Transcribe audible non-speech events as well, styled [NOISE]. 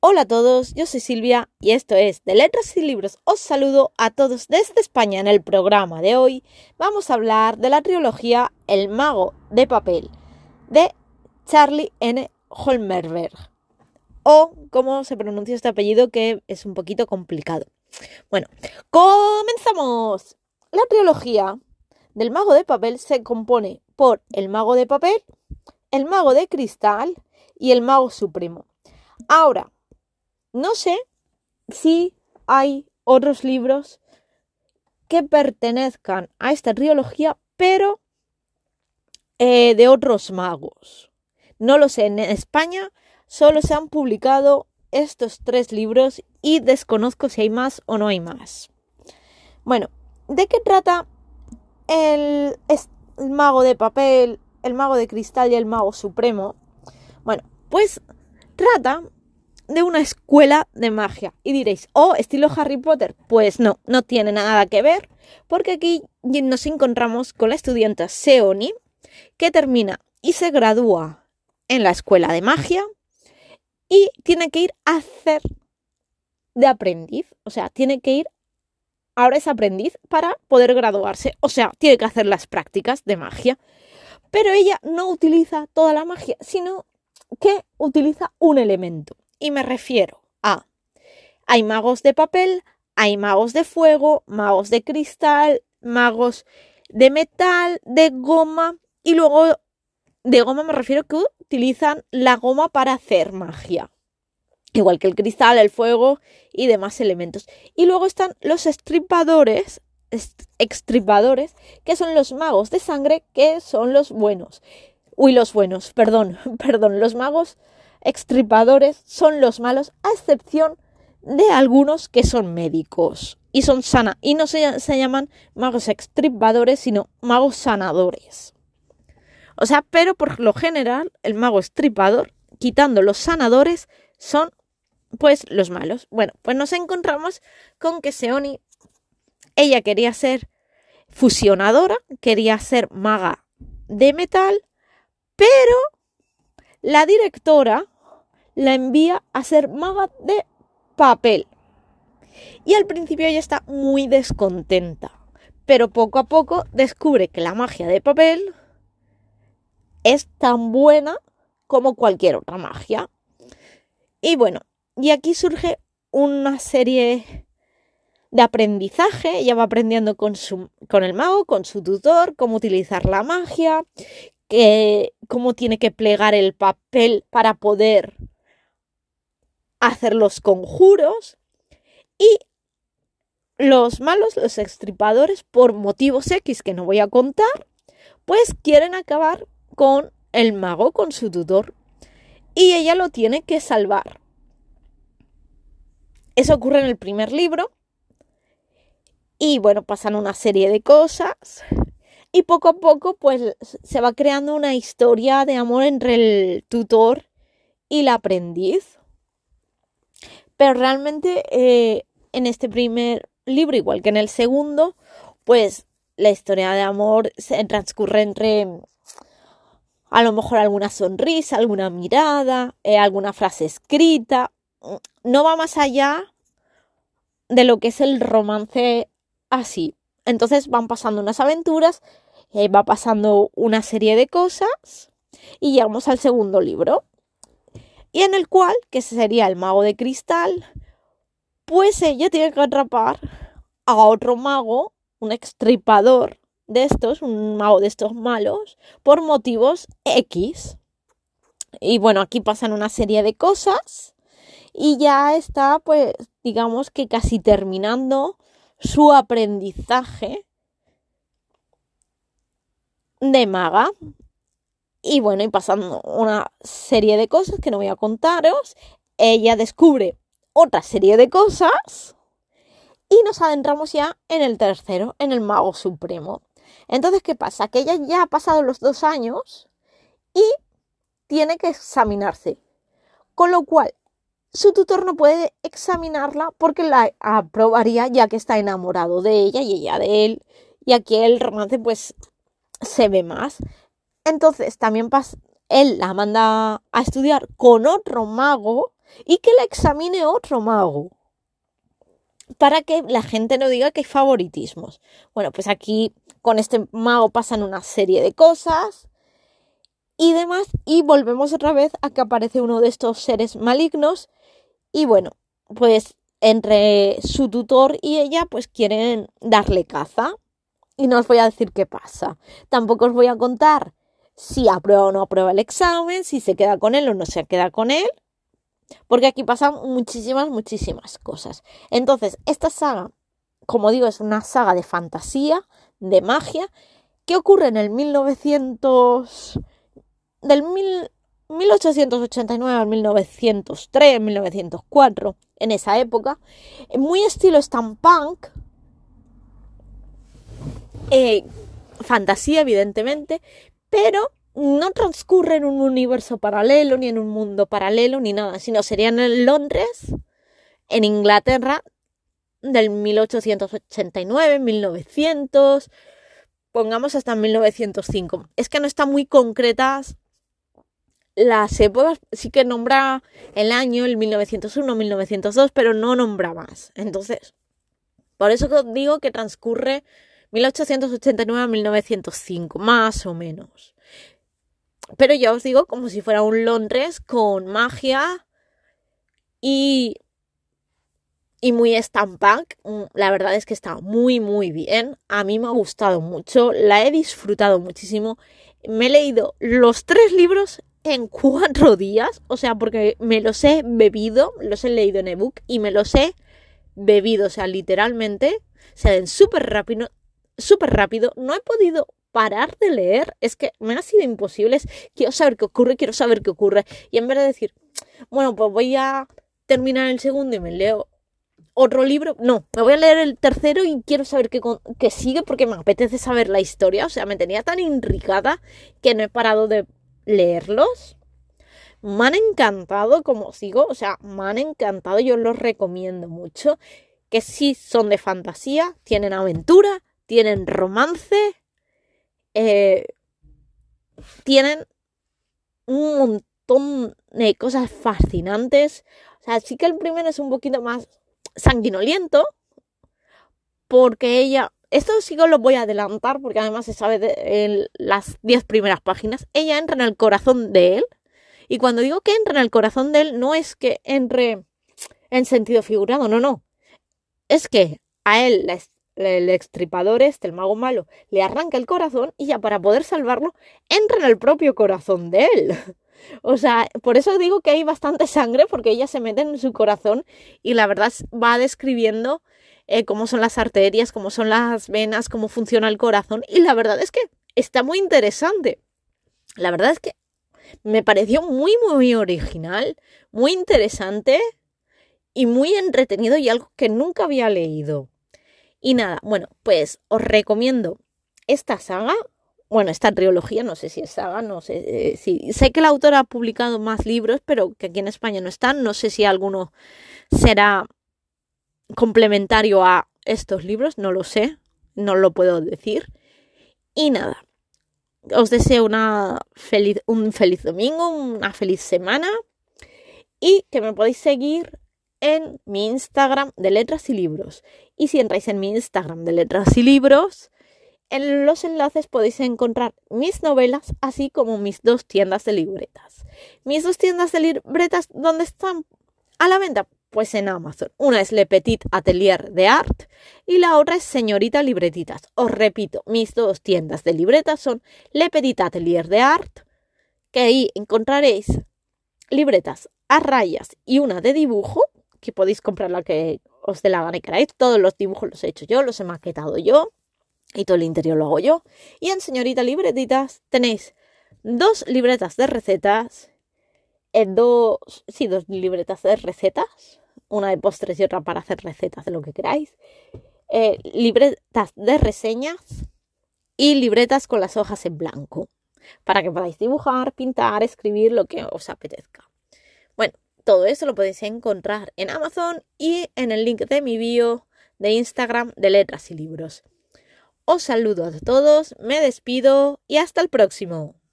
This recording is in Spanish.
Hola a todos, yo soy Silvia y esto es de Letras y Libros. Os saludo a todos desde España. En el programa de hoy vamos a hablar de la trilogía El mago de papel de Charlie N. Holmerberg. O cómo se pronuncia este apellido que es un poquito complicado. Bueno, comenzamos. La trilogía del mago de papel se compone por el mago de papel, el mago de cristal y el mago supremo. Ahora, no sé si hay otros libros que pertenezcan a esta trilogía, pero eh, de otros magos. No lo sé, en España solo se han publicado estos tres libros y desconozco si hay más o no hay más. Bueno, ¿de qué trata el, el mago de papel, el mago de cristal y el mago supremo? Bueno, pues trata de una escuela de magia. Y diréis, oh, estilo Harry Potter. Pues no, no tiene nada que ver, porque aquí nos encontramos con la estudiante Seoni, que termina y se gradúa en la escuela de magia y tiene que ir a hacer de aprendiz. O sea, tiene que ir, ahora es aprendiz para poder graduarse. O sea, tiene que hacer las prácticas de magia. Pero ella no utiliza toda la magia, sino que utiliza un elemento. Y me refiero a, hay magos de papel, hay magos de fuego, magos de cristal, magos de metal, de goma y luego de goma me refiero que utilizan la goma para hacer magia. Igual que el cristal, el fuego y demás elementos. Y luego están los estripadores, extripadores, que son los magos de sangre, que son los buenos. Uy, los buenos, perdón, [LAUGHS] perdón, los magos extripadores son los malos, a excepción de algunos que son médicos y son sana y no se, se llaman magos extripadores, sino magos sanadores. O sea, pero por lo general, el mago estripador, quitando los sanadores, son pues los malos. Bueno, pues nos encontramos con que Seoni, ella quería ser fusionadora, quería ser maga de metal, pero la directora la envía a ser maga de papel. Y al principio ella está muy descontenta, pero poco a poco descubre que la magia de papel es tan buena como cualquier otra magia. Y bueno, y aquí surge una serie de aprendizaje. Ella va aprendiendo con, su, con el mago, con su tutor, cómo utilizar la magia, que, cómo tiene que plegar el papel para poder hacer los conjuros. Y los malos, los extripadores, por motivos X que no voy a contar, pues quieren acabar con el mago, con su tutor. Y ella lo tiene que salvar. Eso ocurre en el primer libro. Y bueno, pasan una serie de cosas y poco a poco pues se va creando una historia de amor entre el tutor y la aprendiz. Pero realmente eh, en este primer libro, igual que en el segundo, pues la historia de amor se transcurre entre a lo mejor alguna sonrisa, alguna mirada, eh, alguna frase escrita. No va más allá de lo que es el romance así. Entonces van pasando unas aventuras, va pasando una serie de cosas y llegamos al segundo libro. Y en el cual, que sería el mago de cristal, pues ella tiene que atrapar a otro mago, un extripador de estos, un mago de estos malos, por motivos X. Y bueno, aquí pasan una serie de cosas y ya está, pues, digamos que casi terminando su aprendizaje de maga. Y bueno, y pasando una serie de cosas que no voy a contaros, ella descubre otra serie de cosas y nos adentramos ya en el tercero, en el mago supremo. Entonces, ¿qué pasa? Que ella ya ha pasado los dos años y tiene que examinarse. Con lo cual, su tutor no puede examinarla porque la aprobaría ya que está enamorado de ella y ella de él. Y aquí el romance pues se ve más. Entonces también él la manda a estudiar con otro mago y que la examine otro mago para que la gente no diga que hay favoritismos. Bueno, pues aquí con este mago pasan una serie de cosas y demás y volvemos otra vez a que aparece uno de estos seres malignos y bueno, pues entre su tutor y ella pues quieren darle caza y no os voy a decir qué pasa. Tampoco os voy a contar si aprueba o no aprueba el examen, si se queda con él o no se queda con él, porque aquí pasan muchísimas, muchísimas cosas. Entonces, esta saga, como digo, es una saga de fantasía, de magia, que ocurre en el 1900... del 1889 al 1903, 1904, en esa época, muy estilo steampunk, eh, fantasía evidentemente, pero no transcurre en un universo paralelo, ni en un mundo paralelo, ni nada, sino serían en Londres, en Inglaterra, del 1889, 1900, pongamos hasta 1905. Es que no están muy concretas las épocas, sí que nombra el año, el 1901, 1902, pero no nombra más. Entonces, por eso digo que transcurre 1889 a 1905, más o menos. Pero ya os digo, como si fuera un Londres con magia y, y muy steampunk. Mm, la verdad es que está muy, muy bien. A mí me ha gustado mucho, la he disfrutado muchísimo. Me he leído los tres libros en cuatro días, o sea, porque me los he bebido, los he leído en ebook y me los he bebido, o sea, literalmente se ven súper rápido, súper rápido. No he podido parar de leer, es que me ha sido imposible. quiero saber qué ocurre, quiero saber qué ocurre. Y en vez de decir, bueno, pues voy a terminar el segundo y me leo otro libro, no, me voy a leer el tercero y quiero saber qué, qué sigue porque me apetece saber la historia. O sea, me tenía tan intrigada que no he parado de leerlos. Me han encantado, como sigo, o sea, me han encantado, yo los recomiendo mucho, que sí son de fantasía, tienen aventura, tienen romance, eh, tienen un montón de cosas fascinantes. O sea, sí que el primero es un poquito más sanguinoliento, porque ella, esto sí que lo voy a adelantar, porque además se sabe en las 10 primeras páginas, ella entra en el corazón de él, y cuando digo que entra en el corazón de él, no es que entre en sentido figurado, no, no. Es que a él el extripador este, el mago malo, le arranca el corazón y ya para poder salvarlo entra en el propio corazón de él. [LAUGHS] O sea, por eso digo que hay bastante sangre porque ella se mete en su corazón y la verdad va describiendo eh, cómo son las arterias, cómo son las venas, cómo funciona el corazón y la verdad es que está muy interesante. La verdad es que me pareció muy, muy original, muy interesante y muy entretenido y algo que nunca había leído. Y nada, bueno, pues os recomiendo esta saga, bueno, esta trilogía, no sé si es saga, no sé eh, si sé que el autor ha publicado más libros, pero que aquí en España no están, no sé si alguno será complementario a estos libros, no lo sé, no lo puedo decir. Y nada, os deseo una feliz, un feliz domingo, una feliz semana y que me podéis seguir en mi Instagram de letras y libros. Y si entráis en mi Instagram de letras y libros, en los enlaces podéis encontrar mis novelas, así como mis dos tiendas de libretas. Mis dos tiendas de libretas, ¿dónde están a la venta? Pues en Amazon. Una es Le Petit Atelier de Art y la otra es Señorita Libretitas. Os repito, mis dos tiendas de libretas son Le Petit Atelier de Art, que ahí encontraréis libretas a rayas y una de dibujo que podéis comprar la que os dé la gana y queráis. Todos los dibujos los he hecho yo, los he maquetado yo y todo el interior lo hago yo. Y en Señorita Libretitas tenéis dos libretas de recetas, dos, sí, dos libretas de recetas, una de postres y otra para hacer recetas de lo que queráis, eh, libretas de reseñas y libretas con las hojas en blanco para que podáis dibujar, pintar, escribir lo que os apetezca. Bueno, todo eso lo podéis encontrar en Amazon y en el link de mi bio de Instagram de letras y libros. Os saludo a todos, me despido y hasta el próximo.